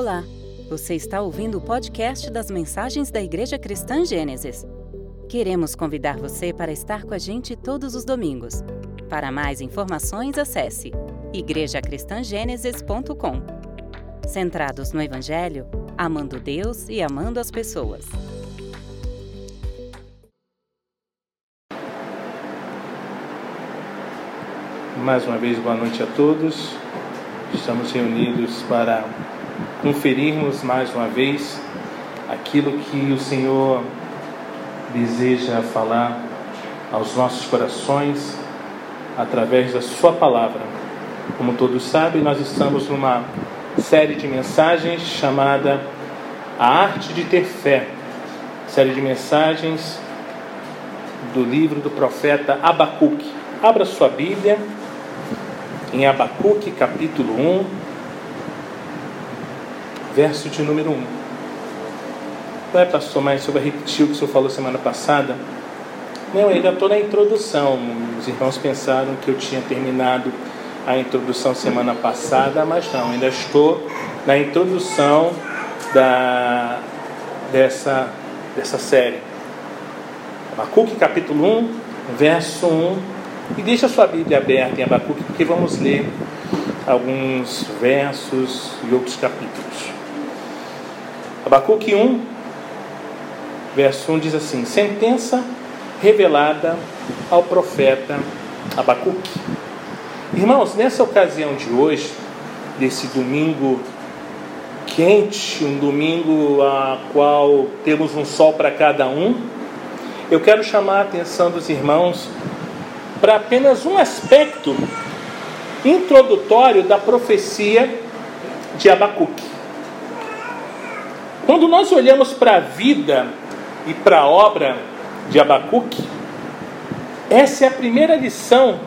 Olá, você está ouvindo o podcast das mensagens da Igreja Cristã Gênesis. Queremos convidar você para estar com a gente todos os domingos. Para mais informações, acesse igrejacristangênesis.com. Centrados no Evangelho, amando Deus e amando as pessoas. Mais uma vez, boa noite a todos. Estamos reunidos para conferirmos mais uma vez aquilo que o Senhor deseja falar aos nossos corações através da Sua palavra. Como todos sabem, nós estamos numa série de mensagens chamada A Arte de Ter Fé série de mensagens do livro do profeta Abacuque. Abra sua Bíblia em Abacuque, capítulo 1, verso de número 1. Não é, pastor, mas vai repetir o que o senhor falou semana passada? Não, ainda estou na introdução. Os irmãos pensaram que eu tinha terminado a introdução semana passada, mas não, ainda estou na introdução da, dessa, dessa série. Abacuque capítulo 1, verso 1. E deixa a sua Bíblia aberta em Abacuque, porque vamos ler alguns versos e outros capítulos. Abacuque 1, verso 1 diz assim: Sentença revelada ao profeta Abacuque. Irmãos, nessa ocasião de hoje, desse domingo quente, um domingo a qual temos um sol para cada um, eu quero chamar a atenção dos irmãos para apenas um aspecto introdutório da profecia de Abacuque. Quando nós olhamos para a vida e para a obra de Abacuque, essa é a primeira lição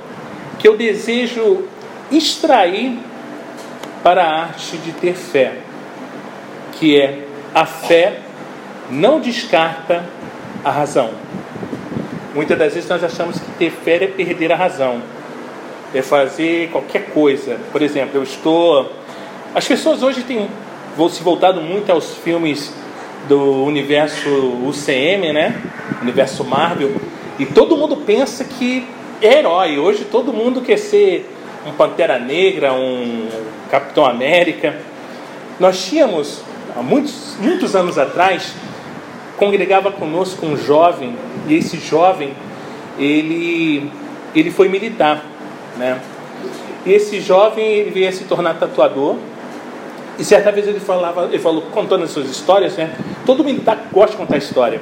que eu desejo extrair para a arte de ter fé, que é a fé não descarta a razão. Muitas das vezes nós achamos que ter fé é perder a razão, é fazer qualquer coisa. Por exemplo, eu estou. As pessoas hoje têm se voltado muito aos filmes do universo UCM, né? Universo Marvel, e todo mundo pensa que é herói. Hoje todo mundo quer ser um Pantera Negra, um Capitão América. Nós tínhamos, há muitos, muitos anos atrás, congregava conosco um jovem, e esse jovem, ele, ele foi militar, né? E esse jovem, ele veio a se tornar tatuador, e certa vez ele falava, ele falou, contando as suas histórias, né? Todo militar gosta de contar história.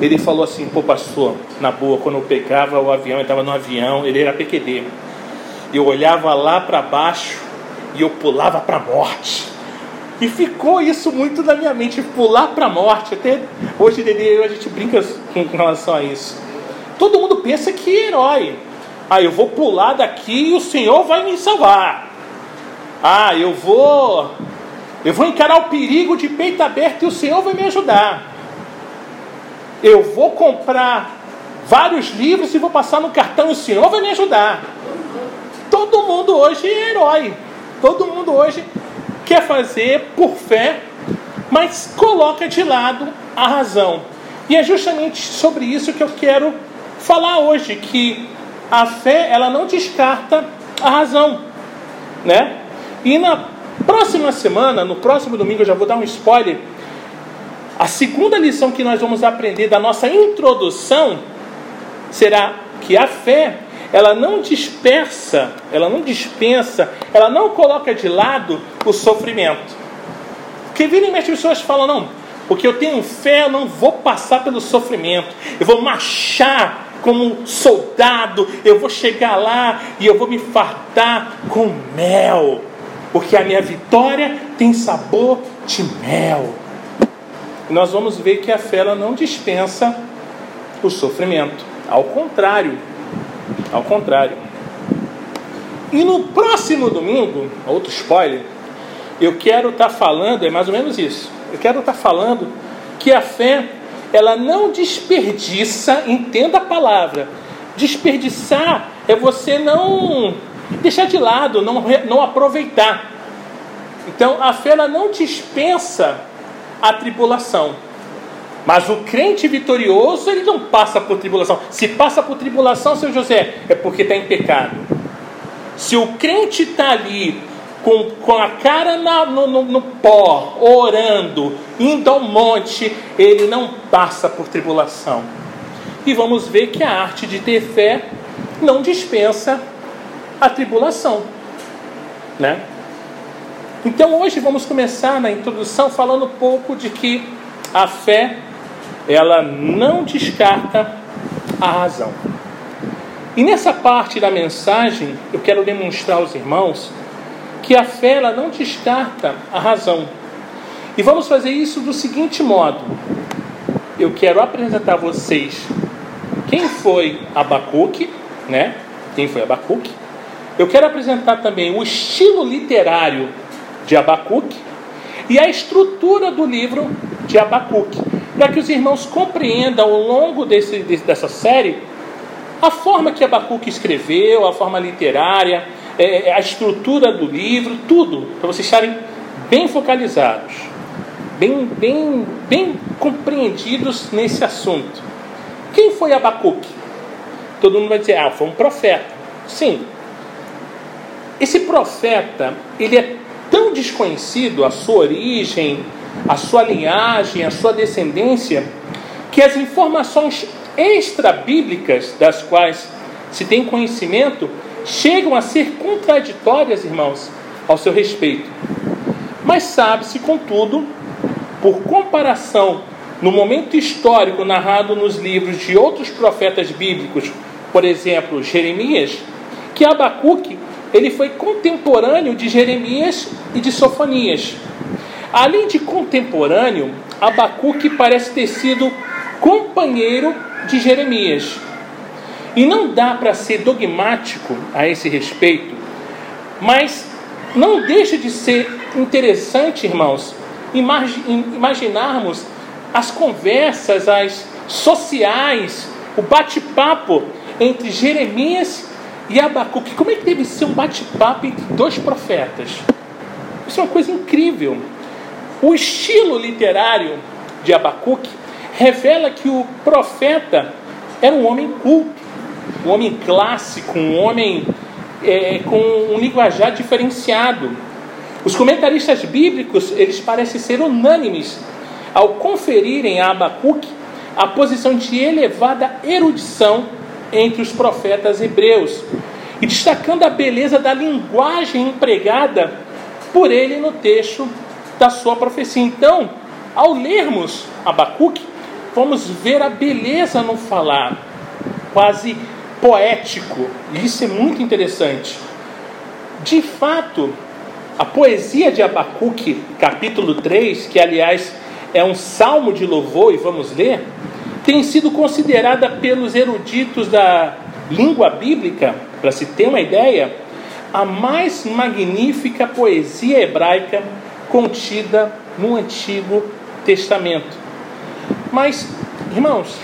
Ele falou assim, pô pastor, na boa, quando eu pegava o avião, eu estava no avião, ele era PQD. Eu olhava lá para baixo e eu pulava para a morte. E ficou isso muito na minha mente, pular para a morte. Até hoje a gente brinca com relação a isso. Todo mundo pensa que é herói. Ah, eu vou pular daqui e o Senhor vai me salvar. Ah, eu vou eu vou encarar o perigo de peito aberto e o Senhor vai me ajudar. Eu vou comprar vários livros e vou passar no cartão e o Senhor vai me ajudar. Todo mundo hoje é herói. Todo mundo hoje quer fazer por fé, mas coloca de lado a razão. E é justamente sobre isso que eu quero falar hoje, que a fé ela não descarta a razão, né? E na próxima semana, no próximo domingo, eu já vou dar um spoiler. A segunda lição que nós vamos aprender da nossa introdução será que a fé, ela não dispersa, ela não dispensa, ela não coloca de lado o sofrimento. Porque virem as pessoas falam, não, porque eu tenho fé, eu não vou passar pelo sofrimento, eu vou marchar como um soldado, eu vou chegar lá e eu vou me fartar com mel porque a minha vitória tem sabor de mel. E nós vamos ver que a fé ela não dispensa o sofrimento. Ao contrário, ao contrário. E no próximo domingo, outro spoiler, eu quero estar tá falando, é mais ou menos isso. Eu quero estar tá falando que a fé, ela não desperdiça, entenda a palavra. Desperdiçar é você não deixar de lado, não, não aproveitar. Então, a fé ela não dispensa a tribulação. Mas o crente vitorioso, ele não passa por tribulação. Se passa por tribulação, seu José, é porque está em pecado. Se o crente está ali com, com a cara na, no, no, no pó, orando, indo ao monte, ele não passa por tribulação. E vamos ver que a arte de ter fé não dispensa a tribulação, né? Então hoje vamos começar na introdução falando um pouco de que a fé ela não descarta a razão. E nessa parte da mensagem eu quero demonstrar aos irmãos que a fé ela não descarta a razão. E vamos fazer isso do seguinte modo: eu quero apresentar a vocês quem foi Abacuque, né? Quem foi Abacuque? Eu quero apresentar também o estilo literário de Abacuque e a estrutura do livro de Abacuque, para que os irmãos compreendam ao longo desse, dessa série a forma que Abacuque escreveu, a forma literária, é, é, a estrutura do livro, tudo, para vocês estarem bem focalizados, bem, bem, bem compreendidos nesse assunto. Quem foi Abacuque? Todo mundo vai dizer, ah, foi um profeta. Sim. Esse profeta, ele é tão desconhecido, a sua origem, a sua linhagem, a sua descendência, que as informações extra-bíblicas das quais se tem conhecimento chegam a ser contraditórias, irmãos, ao seu respeito. Mas sabe-se, contudo, por comparação no momento histórico narrado nos livros de outros profetas bíblicos, por exemplo, Jeremias, que Abacuque ele foi contemporâneo de Jeremias e de Sofonias. Além de contemporâneo, Abacuque parece ter sido companheiro de Jeremias. E não dá para ser dogmático a esse respeito, mas não deixa de ser interessante, irmãos, imaginarmos as conversas, as sociais, o bate-papo entre Jeremias e Abacuque. Como é que deve ser um bate-papo entre dois profetas? Isso é uma coisa incrível. O estilo literário de Abacuque revela que o profeta era um homem culto, um homem clássico, um homem é, com um linguajar diferenciado. Os comentaristas bíblicos eles parecem ser unânimes ao conferirem a Abacuque a posição de elevada erudição entre os profetas hebreus, e destacando a beleza da linguagem empregada por ele no texto da sua profecia. Então, ao lermos Abacuque, vamos ver a beleza no falar, quase poético, e isso é muito interessante. De fato, a poesia de Abacuque, capítulo 3, que aliás é um salmo de louvor, e vamos ler, tem sido considerada pelos eruditos da língua bíblica, para se ter uma ideia, a mais magnífica poesia hebraica contida no Antigo Testamento. Mas, irmãos,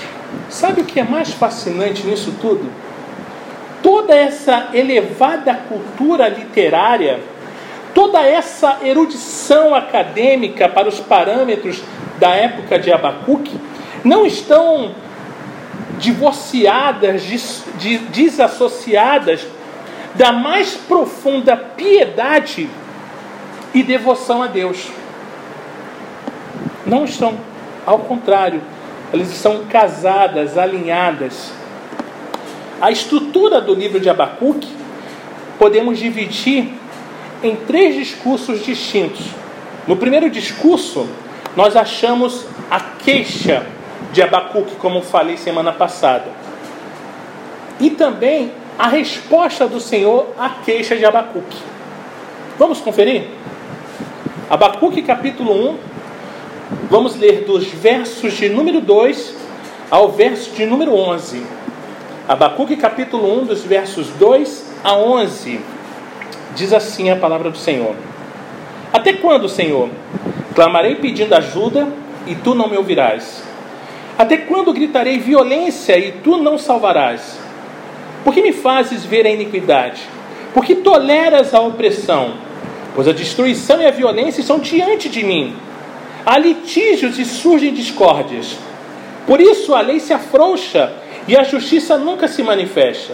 sabe o que é mais fascinante nisso tudo? Toda essa elevada cultura literária toda essa erudição acadêmica para os parâmetros da época de Abacuque não estão divorciadas, desassociadas da mais profunda piedade e devoção a Deus. Não estão, ao contrário, elas estão casadas, alinhadas. A estrutura do livro de Abacuque podemos dividir em três discursos distintos. No primeiro discurso, nós achamos a queixa de Abacuque, como falei semana passada. E também a resposta do Senhor à queixa de Abacuque. Vamos conferir? Abacuque capítulo 1, vamos ler dos versos de número 2 ao verso de número 11. Abacuque capítulo 1, dos versos 2 a 11. Diz assim a palavra do Senhor: Até quando, Senhor? Clamarei pedindo ajuda e tu não me ouvirás. Até quando gritarei violência e tu não salvarás? Por que me fazes ver a iniquidade? Por que toleras a opressão? pois a destruição e a violência estão diante de mim. Há litígios e surgem discórdias. Por isso a lei se afrouxa e a justiça nunca se manifesta.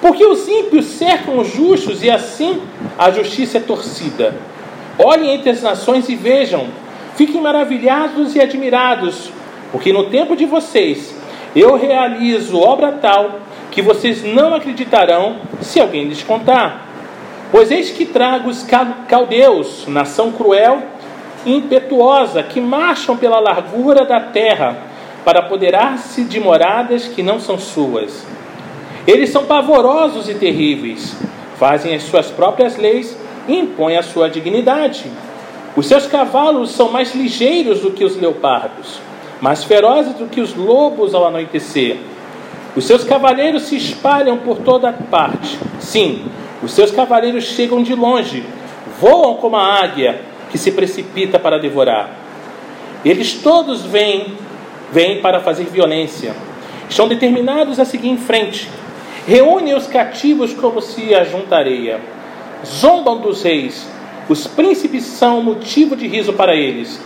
Porque os ímpios cercam os justos e assim a justiça é torcida. Olhem entre as nações e vejam, fiquem maravilhados e admirados, porque no tempo de vocês eu realizo obra tal que vocês não acreditarão se alguém lhes contar. Pois eis que trago os caldeus, nação cruel e impetuosa, que marcham pela largura da terra para apoderar-se de moradas que não são suas. Eles são pavorosos e terríveis, fazem as suas próprias leis e impõem a sua dignidade. Os seus cavalos são mais ligeiros do que os leopardos, mais ferozes do que os lobos ao anoitecer. Os seus cavaleiros se espalham por toda parte. Sim, os seus cavaleiros chegam de longe, voam como a águia que se precipita para devorar. Eles todos vêm, vêm para fazer violência. Estão determinados a seguir em frente. Reúnem os cativos como se ajunta areia. Zombam dos reis. Os príncipes são motivo de riso para eles.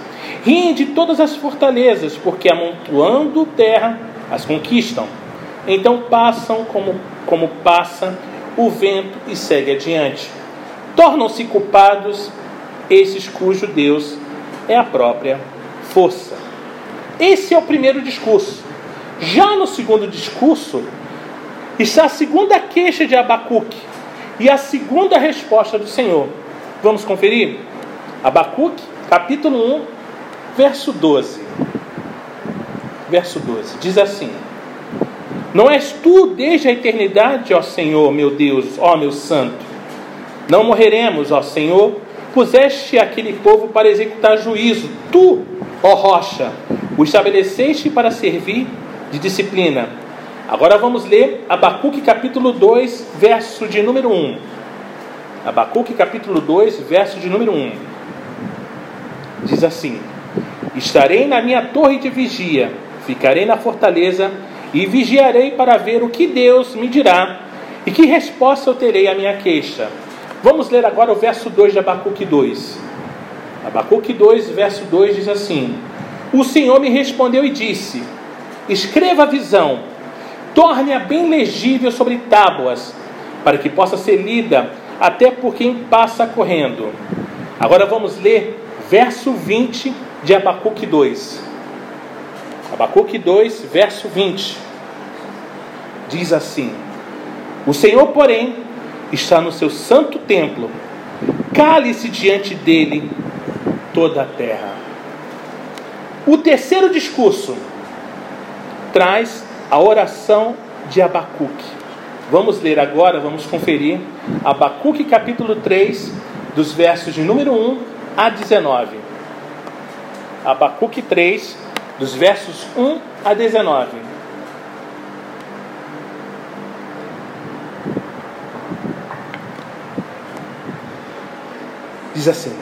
Riem de todas as fortalezas, porque amontoando terra as conquistam. Então passam como, como passa o vento e segue adiante. Tornam-se culpados esses cujo Deus é a própria força. Esse é o primeiro discurso. Já no segundo discurso, está a segunda queixa de Abacuque e a segunda resposta do Senhor. Vamos conferir? Abacuque, capítulo 1, verso 12. Verso 12. Diz assim: não és tu desde a eternidade, ó Senhor, meu Deus, ó meu santo. Não morreremos, ó Senhor, puseste aquele povo para executar juízo. Tu, ó rocha, o estabeleceste para servir de disciplina. Agora vamos ler Abacuque capítulo 2, verso de número 1. Abacuque capítulo 2, verso de número 1. Diz assim: Estarei na minha torre de vigia, ficarei na fortaleza e vigiarei para ver o que Deus me dirá e que resposta eu terei à minha queixa. Vamos ler agora o verso 2 de Abacuque 2. Abacuque 2, verso 2 diz assim: O Senhor me respondeu e disse: Escreva a visão, torne-a bem legível sobre tábuas, para que possa ser lida até por quem passa correndo. Agora vamos ler verso 20 de Abacuque 2. Abacuque 2, verso 20. Diz assim: O Senhor, porém, está no seu santo templo, cale-se diante dele toda a terra. O terceiro discurso traz a oração de Abacuque. Vamos ler agora, vamos conferir Abacuque capítulo 3, dos versos de número 1 a 19. Abacuque 3, dos versos 1 a 19. Diz assim: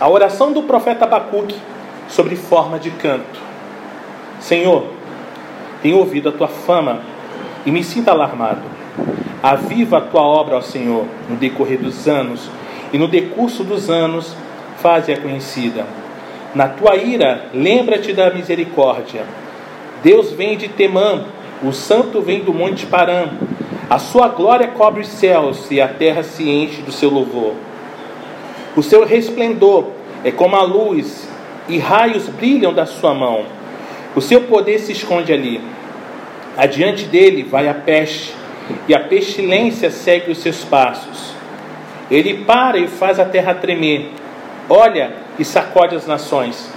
A oração do profeta Abacuque sobre forma de canto. Senhor, tenho ouvido a tua fama e me sinto alarmado. Aviva a tua obra, ó Senhor, no decorrer dos anos, e no decurso dos anos, faze-a conhecida na tua ira, lembra-te da misericórdia. Deus vem de Temã, o santo vem do monte Param. A sua glória cobre os céus e a terra se enche do seu louvor. O seu resplendor é como a luz e raios brilham da sua mão. O seu poder se esconde ali. Adiante dele vai a peste e a pestilência segue os seus passos. Ele para e faz a terra tremer. Olha, e sacode as nações.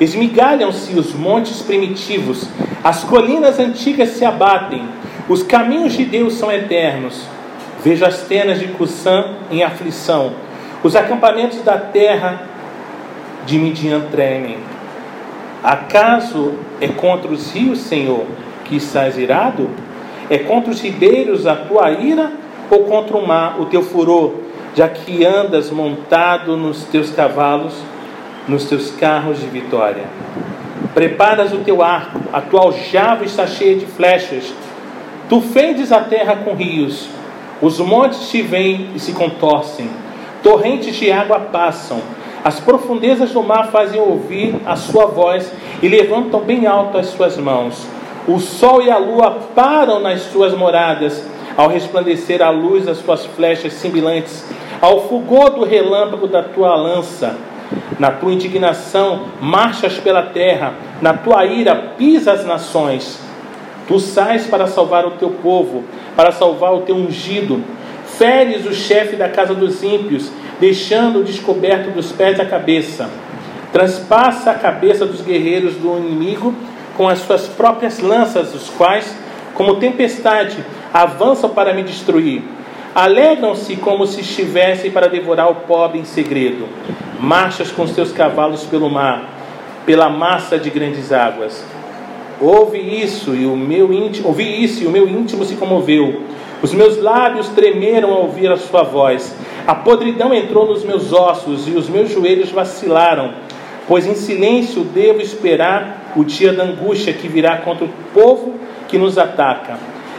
Esmigalham-se os montes primitivos, as colinas antigas se abatem, os caminhos de Deus são eternos. Vejo as tenas de Cussã em aflição, os acampamentos da terra de Midian tremem. Acaso é contra os rios, Senhor, que estás irado? É contra os ribeiros a tua ira ou contra o mar o teu furor, já que andas montado nos teus cavalos? nos teus carros de vitória. Preparas o teu arco, a tua aljava está cheia de flechas. Tu fendes a terra com rios, os montes te vêm e se contorcem. torrentes de água passam, as profundezas do mar fazem ouvir a sua voz e levantam bem alto as suas mãos. O sol e a lua param nas suas moradas, ao resplandecer a luz das suas flechas similantes, ao fulgor do relâmpago da tua lança. Na tua indignação marchas pela terra, na tua ira pisa as nações. Tu sais para salvar o teu povo, para salvar o teu ungido. Feres o chefe da casa dos ímpios, deixando descoberto dos pés a cabeça. Transpassa a cabeça dos guerreiros do inimigo com as suas próprias lanças, os quais, como tempestade, avançam para me destruir. Alegram-se como se estivessem para devorar o pobre em segredo. Marchas com seus cavalos pelo mar, pela massa de grandes águas. Ouve isso e o meu íntimo, ouvi isso e o meu íntimo se comoveu. Os meus lábios tremeram ao ouvir a sua voz. A podridão entrou nos meus ossos e os meus joelhos vacilaram, pois em silêncio devo esperar o dia da angústia que virá contra o povo que nos ataca.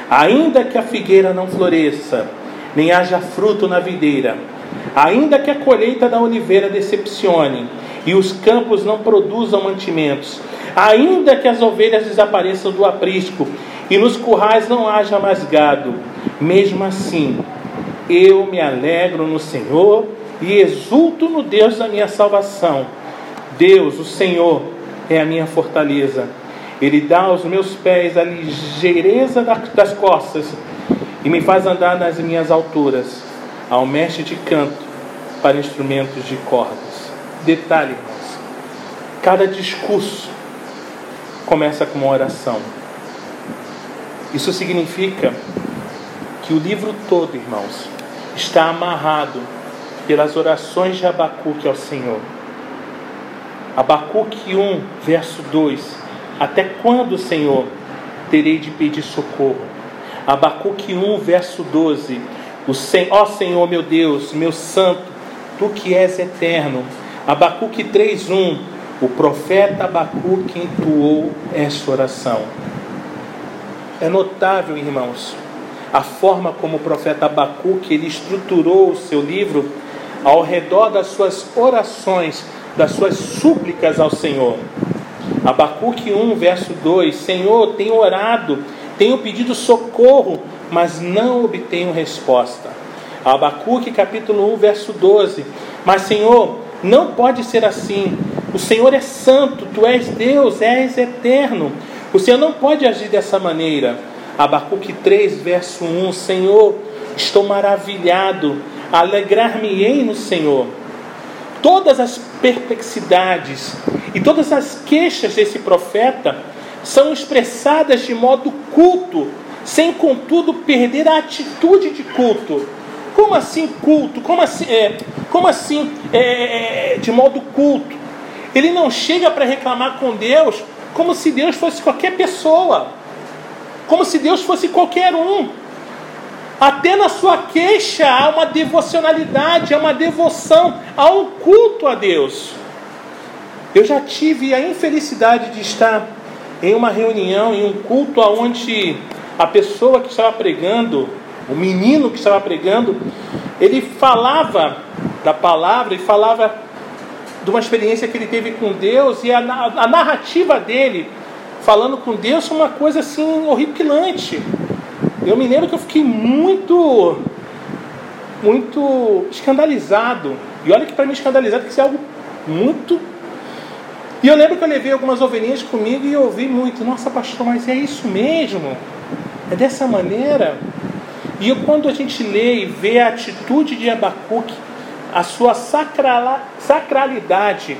Ainda que a figueira não floresça, nem haja fruto na videira, ainda que a colheita da oliveira decepcione e os campos não produzam mantimentos, ainda que as ovelhas desapareçam do aprisco e nos currais não haja mais gado, mesmo assim eu me alegro no Senhor e exulto no Deus da minha salvação. Deus, o Senhor, é a minha fortaleza. Ele dá aos meus pés a ligeireza das costas e me faz andar nas minhas alturas, ao mestre de canto para instrumentos de cordas. Detalhe, irmãos: cada discurso começa com uma oração. Isso significa que o livro todo, irmãos, está amarrado pelas orações de Abacuque ao Senhor. Abacuque 1, verso 2: Até quando, Senhor, terei de pedir socorro? Abacuque 1, verso 12: o Sen Ó Senhor meu Deus, meu santo, tu que és eterno. Abacuque 3:1 O profeta Abacuque entoou esta oração. É notável, irmãos, a forma como o profeta Abacuque ele estruturou o seu livro ao redor das suas orações, das suas súplicas ao Senhor. Abacuque 1, verso 2: Senhor, tenho orado, tenho pedido socorro, mas não obtenho resposta. Abacuque capítulo 1, verso 12: Mas Senhor, não pode ser assim. O Senhor é santo, tu és Deus, és eterno. O Senhor não pode agir dessa maneira. Abacuque 3, verso 1: Senhor, estou maravilhado, alegrar-me-ei no Senhor. Todas as perplexidades e todas as queixas desse profeta são expressadas de modo culto, sem contudo perder a atitude de culto. Como assim culto? Como assim, é, como assim é, é de modo culto? Ele não chega para reclamar com Deus como se Deus fosse qualquer pessoa como se Deus fosse qualquer um. Até na sua queixa há uma devocionalidade, há uma devoção, há um culto a Deus. Eu já tive a infelicidade de estar em uma reunião, em um culto onde a pessoa que estava pregando, o menino que estava pregando, ele falava da palavra e falava de uma experiência que ele teve com Deus e a, a narrativa dele falando com Deus foi uma coisa assim horripilante. Eu me lembro que eu fiquei muito, muito escandalizado. E olha que para mim escandalizado que isso é algo muito. E eu lembro que eu levei algumas ovelhinhas comigo e ouvi muito. Nossa, pastor, mas é isso mesmo? É dessa maneira? E eu, quando a gente lê e vê a atitude de Abacuque, a sua sacralidade,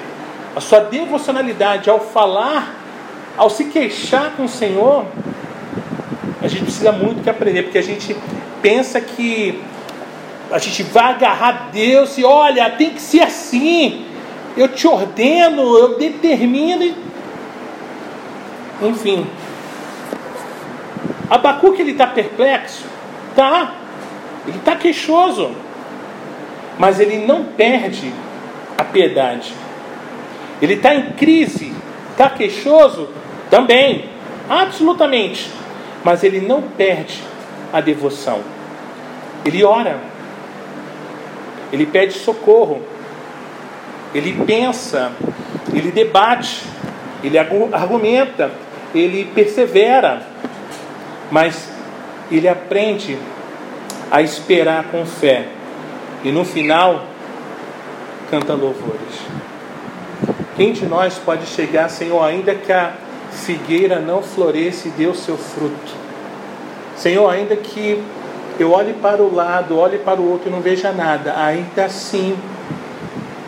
a sua devocionalidade ao falar ao se queixar com o Senhor, gente precisa muito que aprender, porque a gente pensa que a gente vai agarrar Deus e olha, tem que ser assim. Eu te ordeno, eu determino. Enfim. Abacuque ele está perplexo? Tá. Ele está queixoso. Mas ele não perde a piedade. Ele está em crise. Está queixoso? Também, absolutamente. Mas ele não perde a devoção. Ele ora. ele pede socorro, ele pensa, ele debate, ele argumenta, ele persevera, mas ele aprende a esperar com fé e no final canta louvores. Quem de nós pode chegar, Senhor, ainda que a figueira não floresça e dê o seu fruto? Senhor, ainda que eu olhe para o lado, olhe para o outro e não veja nada, ainda assim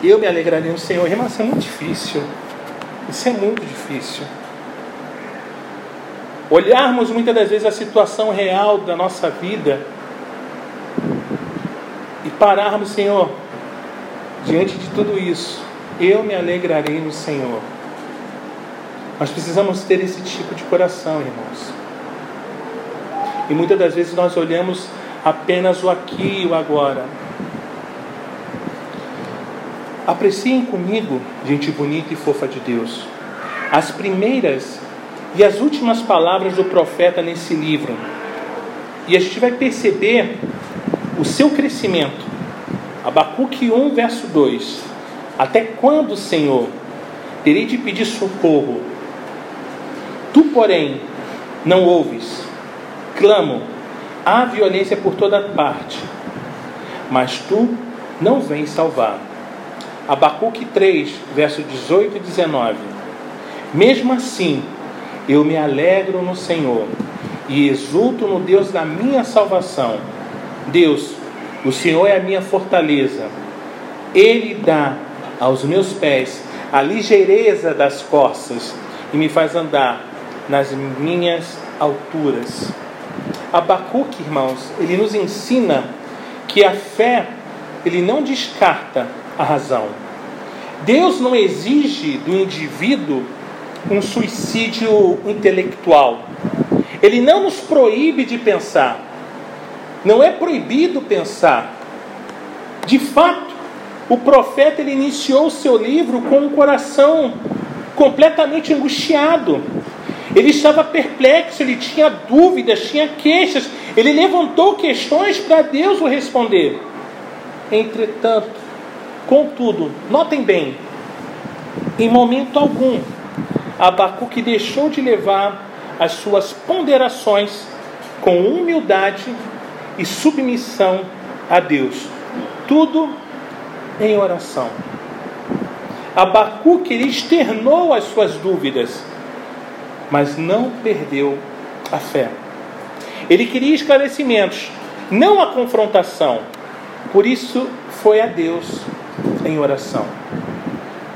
eu me alegrarei no Senhor. Isso é muito difícil. Isso é muito difícil. Olharmos muitas das vezes a situação real da nossa vida e pararmos, Senhor, diante de tudo isso, eu me alegrarei no Senhor. Nós precisamos ter esse tipo de coração, irmãos. E muitas das vezes nós olhamos apenas o aqui e o agora. Apreciem comigo, gente bonita e fofa de Deus, as primeiras e as últimas palavras do profeta nesse livro. E a gente vai perceber o seu crescimento. Abacuque 1, verso 2. Até quando, Senhor, terei de pedir socorro? Porém, não ouves. Clamo, há violência por toda parte, mas tu não vens salvar. Abacuque 3, verso 18 e 19. Mesmo assim, eu me alegro no Senhor e exulto no Deus da minha salvação. Deus, o Senhor é a minha fortaleza. Ele dá aos meus pés a ligeireza das costas e me faz andar nas minhas alturas. Abacuque, irmãos, ele nos ensina que a fé, ele não descarta a razão. Deus não exige do indivíduo um suicídio intelectual. Ele não nos proíbe de pensar. Não é proibido pensar. De fato, o profeta ele iniciou o seu livro com um coração completamente angustiado. Ele estava perplexo, ele tinha dúvidas, tinha queixas. Ele levantou questões para Deus o responder. Entretanto, contudo, notem bem, em momento algum, Abacuque deixou de levar as suas ponderações com humildade e submissão a Deus. Tudo em oração. Abacuque externou as suas dúvidas, mas não perdeu a fé. Ele queria esclarecimentos, não a confrontação. Por isso foi a Deus em oração.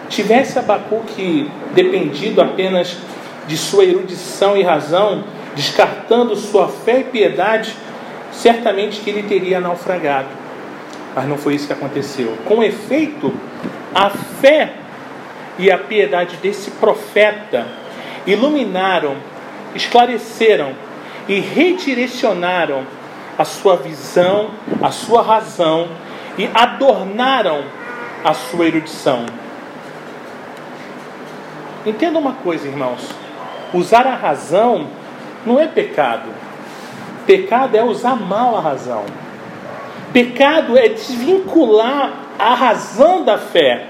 Tivesse Abacuque dependido apenas de sua erudição e razão, descartando sua fé e piedade, certamente que ele teria naufragado. Mas não foi isso que aconteceu. Com efeito, a fé e a piedade desse profeta iluminaram, esclareceram e redirecionaram a sua visão, a sua razão e adornaram a sua erudição. Entenda uma coisa, irmãos: usar a razão não é pecado. Pecado é usar mal a razão. Pecado é desvincular a razão da fé,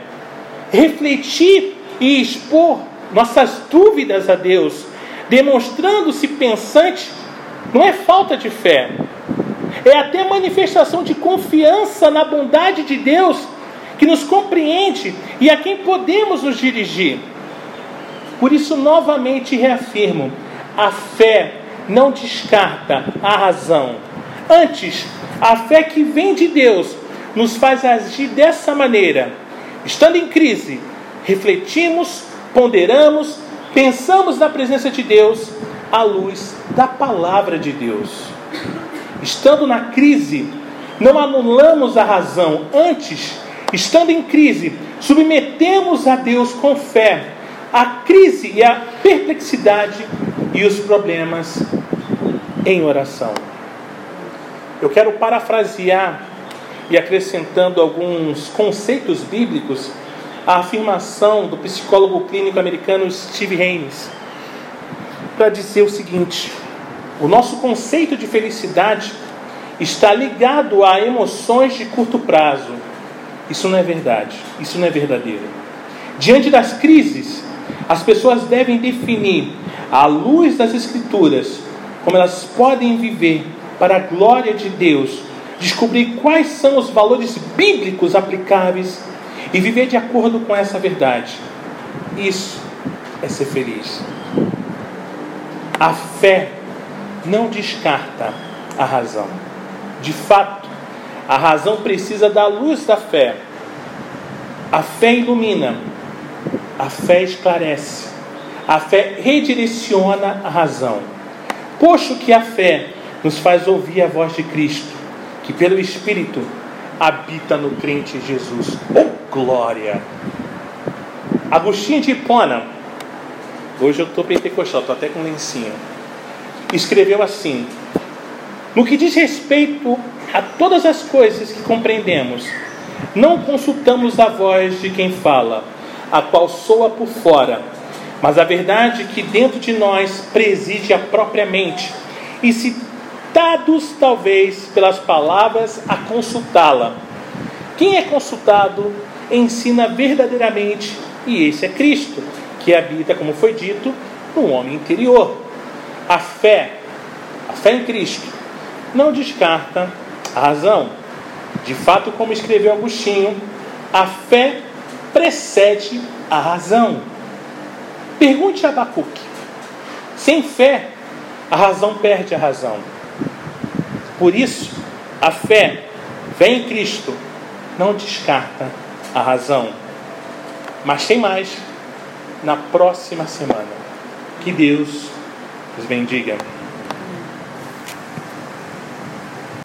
refletir e expor nossas dúvidas a Deus, demonstrando-se pensante, não é falta de fé, é até manifestação de confiança na bondade de Deus que nos compreende e a quem podemos nos dirigir. Por isso, novamente reafirmo: a fé não descarta a razão. Antes, a fé que vem de Deus nos faz agir dessa maneira. Estando em crise, refletimos, ponderamos, pensamos na presença de Deus à luz da palavra de Deus. Estando na crise, não anulamos a razão, antes, estando em crise, submetemos a Deus com fé a crise e a perplexidade e os problemas em oração. Eu quero parafrasear e acrescentando alguns conceitos bíblicos a afirmação do psicólogo clínico americano Steve Haynes para dizer o seguinte: o nosso conceito de felicidade está ligado a emoções de curto prazo, Isso não é verdade, isso não é verdadeiro. Diante das crises, as pessoas devem definir, à luz das Escrituras, como elas podem viver para a glória de Deus, descobrir quais são os valores bíblicos aplicáveis e viver de acordo com essa verdade. Isso é ser feliz. A fé não descarta a razão. De fato, a razão precisa da luz da fé. A fé ilumina, a fé esclarece, a fé redireciona a razão. Posto que a fé nos faz ouvir a voz de Cristo, que pelo Espírito habita no crente Jesus. Oh, glória! Agostinho de Hipona, hoje eu estou pentecostal, estou até com lencinho, escreveu assim: No que diz respeito a todas as coisas que compreendemos, não consultamos a voz de quem fala, a qual soa por fora, mas a verdade que dentro de nós preside a própria mente, e citados talvez pelas palavras a consultá-la. Quem é consultado ensina verdadeiramente e esse é Cristo, que habita, como foi dito, no homem interior. A fé, a fé em Cristo, não descarta a razão. De fato, como escreveu Agostinho, a fé precede a razão. Pergunte a Abacuque. Sem fé, a razão perde a razão. Por isso, a fé vem em Cristo, não descarta a razão. Mas tem mais na próxima semana. Que Deus os bendiga.